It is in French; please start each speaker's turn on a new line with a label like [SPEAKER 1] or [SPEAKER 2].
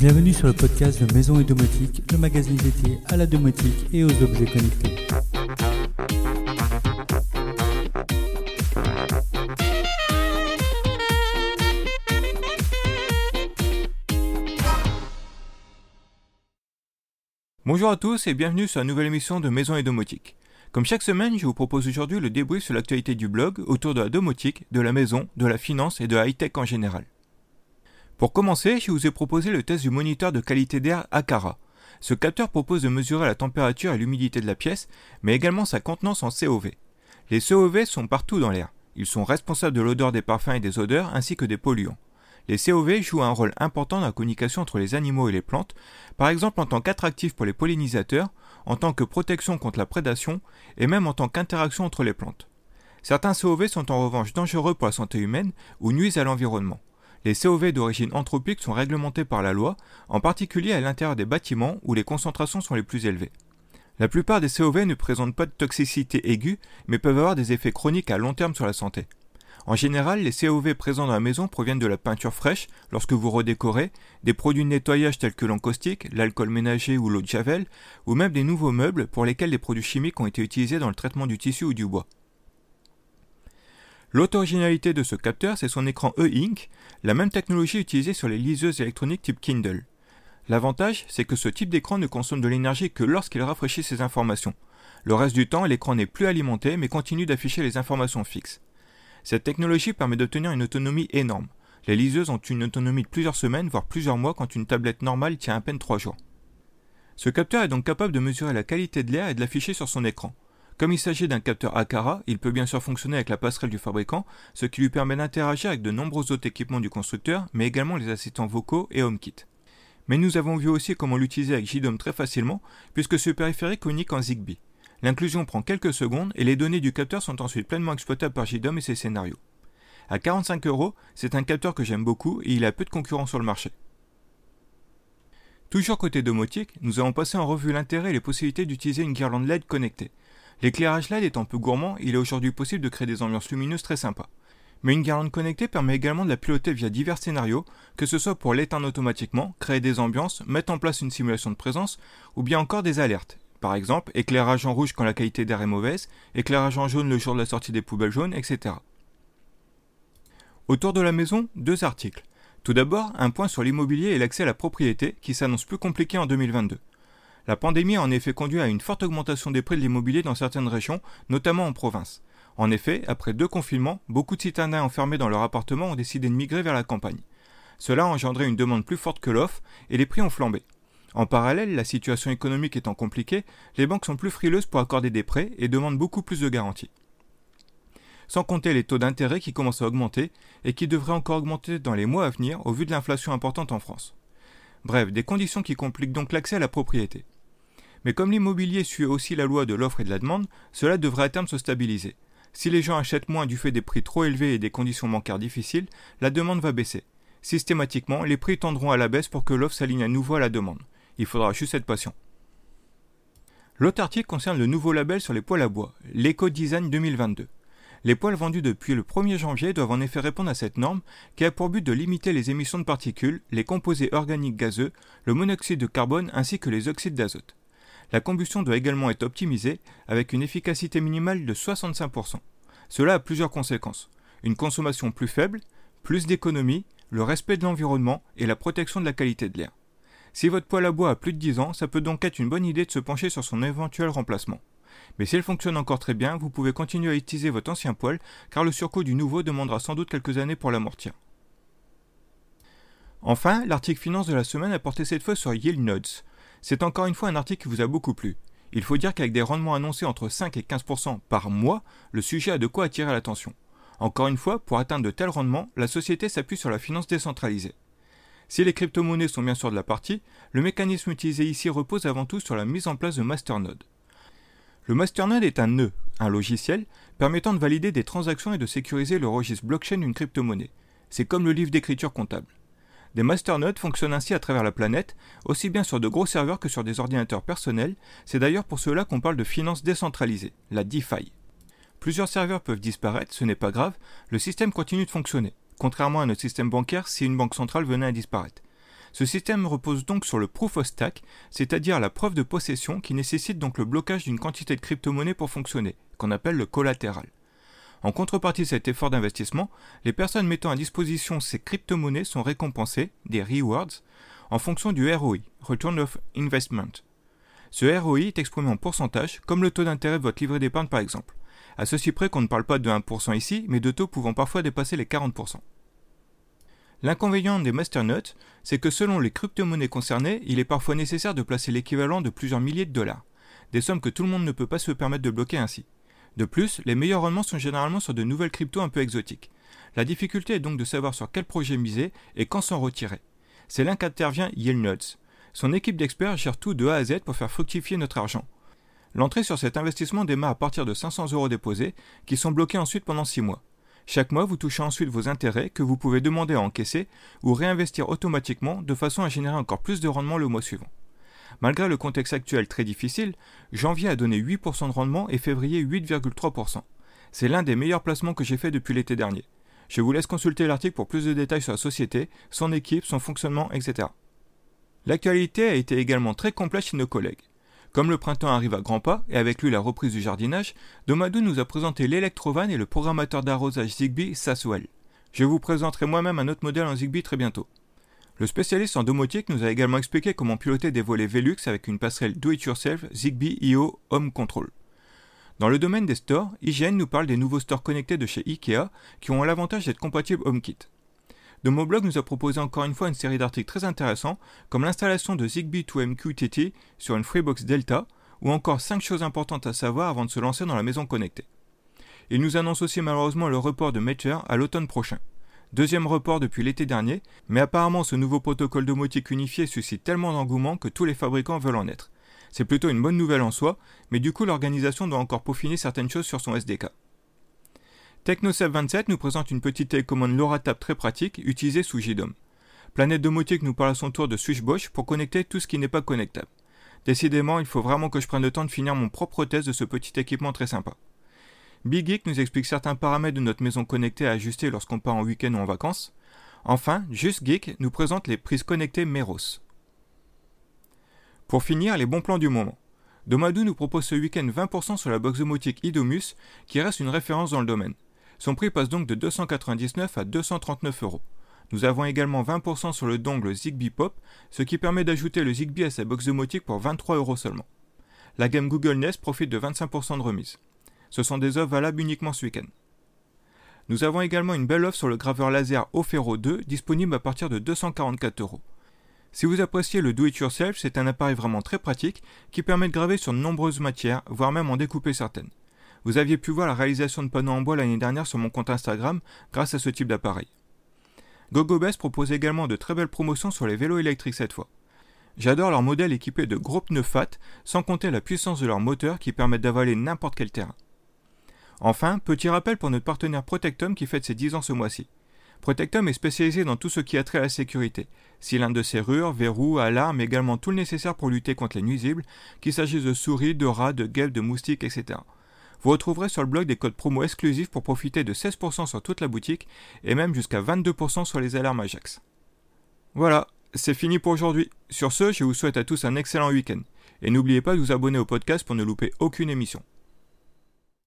[SPEAKER 1] Bienvenue sur le podcast de Maison et Domotique, le magazine dédié à la domotique et aux objets connectés.
[SPEAKER 2] Bonjour à tous et bienvenue sur la nouvelle émission de Maison et Domotique. Comme chaque semaine, je vous propose aujourd'hui le débrief sur l'actualité du blog autour de la domotique, de la maison, de la finance et de la high-tech en général. Pour commencer, je vous ai proposé le test du moniteur de qualité d'air Akara. Ce capteur propose de mesurer la température et l'humidité de la pièce, mais également sa contenance en COV. Les COV sont partout dans l'air. Ils sont responsables de l'odeur des parfums et des odeurs ainsi que des polluants. Les COV jouent un rôle important dans la communication entre les animaux et les plantes, par exemple en tant qu'attractif pour les pollinisateurs, en tant que protection contre la prédation et même en tant qu'interaction entre les plantes. Certains COV sont en revanche dangereux pour la santé humaine ou nuisent à l'environnement. Les COV d'origine anthropique sont réglementés par la loi, en particulier à l'intérieur des bâtiments où les concentrations sont les plus élevées. La plupart des COV ne présentent pas de toxicité aiguë, mais peuvent avoir des effets chroniques à long terme sur la santé. En général, les COV présents dans la maison proviennent de la peinture fraîche lorsque vous redécorez, des produits de nettoyage tels que l'encaustique, l'alcool ménager ou l'eau de javel, ou même des nouveaux meubles pour lesquels des produits chimiques ont été utilisés dans le traitement du tissu ou du bois. L'autre originalité de ce capteur, c'est son écran E-Ink, la même technologie utilisée sur les liseuses électroniques type Kindle. L'avantage, c'est que ce type d'écran ne consomme de l'énergie que lorsqu'il rafraîchit ses informations. Le reste du temps, l'écran n'est plus alimenté mais continue d'afficher les informations fixes. Cette technologie permet d'obtenir une autonomie énorme. Les liseuses ont une autonomie de plusieurs semaines, voire plusieurs mois, quand une tablette normale tient à peine 3 jours. Ce capteur est donc capable de mesurer la qualité de l'air et de l'afficher sur son écran. Comme il s'agit d'un capteur Akara, il peut bien sûr fonctionner avec la passerelle du fabricant, ce qui lui permet d'interagir avec de nombreux autres équipements du constructeur, mais également les assistants vocaux et HomeKit. Mais nous avons vu aussi comment l'utiliser avec JDOM très facilement, puisque ce périphérique communique en Zigbee. L'inclusion prend quelques secondes et les données du capteur sont ensuite pleinement exploitables par JDOM et ses scénarios. À 45 euros, c'est un capteur que j'aime beaucoup et il a peu de concurrents sur le marché. Toujours côté domotique, nous avons passé en revue l'intérêt et les possibilités d'utiliser une guirlande LED connectée. L'éclairage LED étant peu gourmand, il est aujourd'hui possible de créer des ambiances lumineuses très sympas. Mais une guirlande connectée permet également de la piloter via divers scénarios, que ce soit pour l'éteindre automatiquement, créer des ambiances, mettre en place une simulation de présence, ou bien encore des alertes. Par exemple, éclairage en rouge quand la qualité d'air est mauvaise, éclairage en jaune le jour de la sortie des poubelles jaunes, etc. Autour de la maison, deux articles. Tout d'abord, un point sur l'immobilier et l'accès à la propriété qui s'annonce plus compliqué en 2022. La pandémie a en effet conduit à une forte augmentation des prix de l'immobilier dans certaines régions, notamment en province. En effet, après deux confinements, beaucoup de citadins enfermés dans leur appartement ont décidé de migrer vers la campagne. Cela a engendré une demande plus forte que l'offre et les prix ont flambé. En parallèle, la situation économique étant compliquée, les banques sont plus frileuses pour accorder des prêts et demandent beaucoup plus de garanties. Sans compter les taux d'intérêt qui commencent à augmenter et qui devraient encore augmenter dans les mois à venir au vu de l'inflation importante en France. Bref, des conditions qui compliquent donc l'accès à la propriété. Mais comme l'immobilier suit aussi la loi de l'offre et de la demande, cela devrait à terme se stabiliser. Si les gens achètent moins du fait des prix trop élevés et des conditions bancaires difficiles, la demande va baisser. Systématiquement, les prix tendront à la baisse pour que l'offre s'aligne à nouveau à la demande. Il faudra juste être patient. L'autre article concerne le nouveau label sur les poêles à bois, l'Eco-Design 2022. Les poêles vendus depuis le 1er janvier doivent en effet répondre à cette norme qui a pour but de limiter les émissions de particules, les composés organiques gazeux, le monoxyde de carbone ainsi que les oxydes d'azote. La combustion doit également être optimisée avec une efficacité minimale de 65%. Cela a plusieurs conséquences. Une consommation plus faible, plus d'économie, le respect de l'environnement et la protection de la qualité de l'air. Si votre poêle à bois a plus de 10 ans, ça peut donc être une bonne idée de se pencher sur son éventuel remplacement. Mais si elle fonctionne encore très bien, vous pouvez continuer à utiliser votre ancien poêle, car le surcoût du nouveau demandera sans doute quelques années pour l'amortir. Enfin, l'article finance de la semaine a porté cette fois sur Yield Nodes. C'est encore une fois un article qui vous a beaucoup plu. Il faut dire qu'avec des rendements annoncés entre 5 et 15% par mois, le sujet a de quoi attirer l'attention. Encore une fois, pour atteindre de tels rendements, la société s'appuie sur la finance décentralisée. Si les crypto-monnaies sont bien sûr de la partie, le mécanisme utilisé ici repose avant tout sur la mise en place de masternodes. Le masternode est un nœud, un logiciel, permettant de valider des transactions et de sécuriser le registre blockchain d'une crypto-monnaie. C'est comme le livre d'écriture comptable. Des masternodes fonctionnent ainsi à travers la planète, aussi bien sur de gros serveurs que sur des ordinateurs personnels, c'est d'ailleurs pour cela qu'on parle de finance décentralisée, la DeFi. Plusieurs serveurs peuvent disparaître, ce n'est pas grave, le système continue de fonctionner contrairement à notre système bancaire si une banque centrale venait à disparaître. Ce système repose donc sur le proof of stake, c'est-à-dire la preuve de possession qui nécessite donc le blocage d'une quantité de crypto-monnaies pour fonctionner, qu'on appelle le collatéral. En contrepartie de cet effort d'investissement, les personnes mettant à disposition ces crypto-monnaies sont récompensées, des rewards, en fonction du ROI, Return of Investment. Ce ROI est exprimé en pourcentage, comme le taux d'intérêt de votre livret d'épargne par exemple. À ceci près qu'on ne parle pas de 1% ici, mais de taux pouvant parfois dépasser les 40%. L'inconvénient des masternodes, c'est que selon les crypto-monnaies concernées, il est parfois nécessaire de placer l'équivalent de plusieurs milliers de dollars, des sommes que tout le monde ne peut pas se permettre de bloquer ainsi. De plus, les meilleurs rendements sont généralement sur de nouvelles cryptos un peu exotiques. La difficulté est donc de savoir sur quel projet miser et quand s'en retirer. C'est là qu'intervient YieldNodes. Son équipe d'experts gère tout de A à Z pour faire fructifier notre argent. L'entrée sur cet investissement démarre à partir de 500 euros déposés, qui sont bloqués ensuite pendant 6 mois. Chaque mois, vous touchez ensuite vos intérêts que vous pouvez demander à encaisser ou réinvestir automatiquement de façon à générer encore plus de rendement le mois suivant. Malgré le contexte actuel très difficile, janvier a donné 8% de rendement et février 8,3%. C'est l'un des meilleurs placements que j'ai fait depuis l'été dernier. Je vous laisse consulter l'article pour plus de détails sur la société, son équipe, son fonctionnement, etc. L'actualité a été également très complète chez nos collègues. Comme le printemps arrive à grands pas, et avec lui la reprise du jardinage, Domadou nous a présenté l'électrovan et le programmateur d'arrosage Zigbee Saswell. Je vous présenterai moi-même un autre modèle en Zigbee très bientôt. Le spécialiste en domotique nous a également expliqué comment piloter des volets Velux avec une passerelle Do-It-Yourself Zigbee IO Home Control. Dans le domaine des stores, IGN nous parle des nouveaux stores connectés de chez IKEA qui ont l'avantage d'être compatibles HomeKit. Domoblog nous a proposé encore une fois une série d'articles très intéressants, comme l'installation de Zigbee 2MQTT sur une Freebox Delta, ou encore 5 choses importantes à savoir avant de se lancer dans la maison connectée. Il nous annonce aussi malheureusement le report de Meteor à l'automne prochain. Deuxième report depuis l'été dernier, mais apparemment ce nouveau protocole domotique unifié suscite tellement d'engouement que tous les fabricants veulent en être. C'est plutôt une bonne nouvelle en soi, mais du coup l'organisation doit encore peaufiner certaines choses sur son SDK. TechnoSep27 nous présente une petite télécommande LoRaTAP très pratique utilisée sous JDOM. Planète Domotique nous parle à son tour de Switchbosch pour connecter tout ce qui n'est pas connectable. Décidément, il faut vraiment que je prenne le temps de finir mon propre test de ce petit équipement très sympa. Big nous explique certains paramètres de notre maison connectée à ajuster lorsqu'on part en week-end ou en vacances. Enfin, Just Geek nous présente les prises connectées Meros. Pour finir, les bons plans du moment. Domadou nous propose ce week-end 20% sur la box domotique Idomus, qui reste une référence dans le domaine. Son prix passe donc de 299 à 239 euros. Nous avons également 20% sur le dongle Zigbee Pop, ce qui permet d'ajouter le Zigbee à sa box domotique pour 23 euros seulement. La gamme Google Nest profite de 25% de remise. Ce sont des offres valables uniquement ce week-end. Nous avons également une belle offre sur le graveur laser Ofero 2, disponible à partir de 244 euros. Si vous appréciez le do-it-yourself, c'est un appareil vraiment très pratique qui permet de graver sur de nombreuses matières, voire même en découper certaines. Vous aviez pu voir la réalisation de panneaux en bois l'année dernière sur mon compte Instagram grâce à ce type d'appareil. GoGoBest propose également de très belles promotions sur les vélos électriques cette fois. J'adore leurs modèles équipés de gros pneus fat, sans compter la puissance de leurs moteurs qui permettent d'avaler n'importe quel terrain. Enfin, petit rappel pour notre partenaire Protectum qui fête ses 10 ans ce mois-ci. Protectum est spécialisé dans tout ce qui a trait à la sécurité. Cylindres de serrure, verrous, alarmes, également tout le nécessaire pour lutter contre les nuisibles, qu'il s'agisse de souris, de rats, de guêpes, de moustiques, etc. Vous retrouverez sur le blog des codes promo exclusifs pour profiter de 16% sur toute la boutique et même jusqu'à 22% sur les alarmes Ajax. Voilà, c'est fini pour aujourd'hui. Sur ce, je vous souhaite à tous un excellent week-end. Et n'oubliez pas de vous abonner au podcast pour ne louper aucune émission.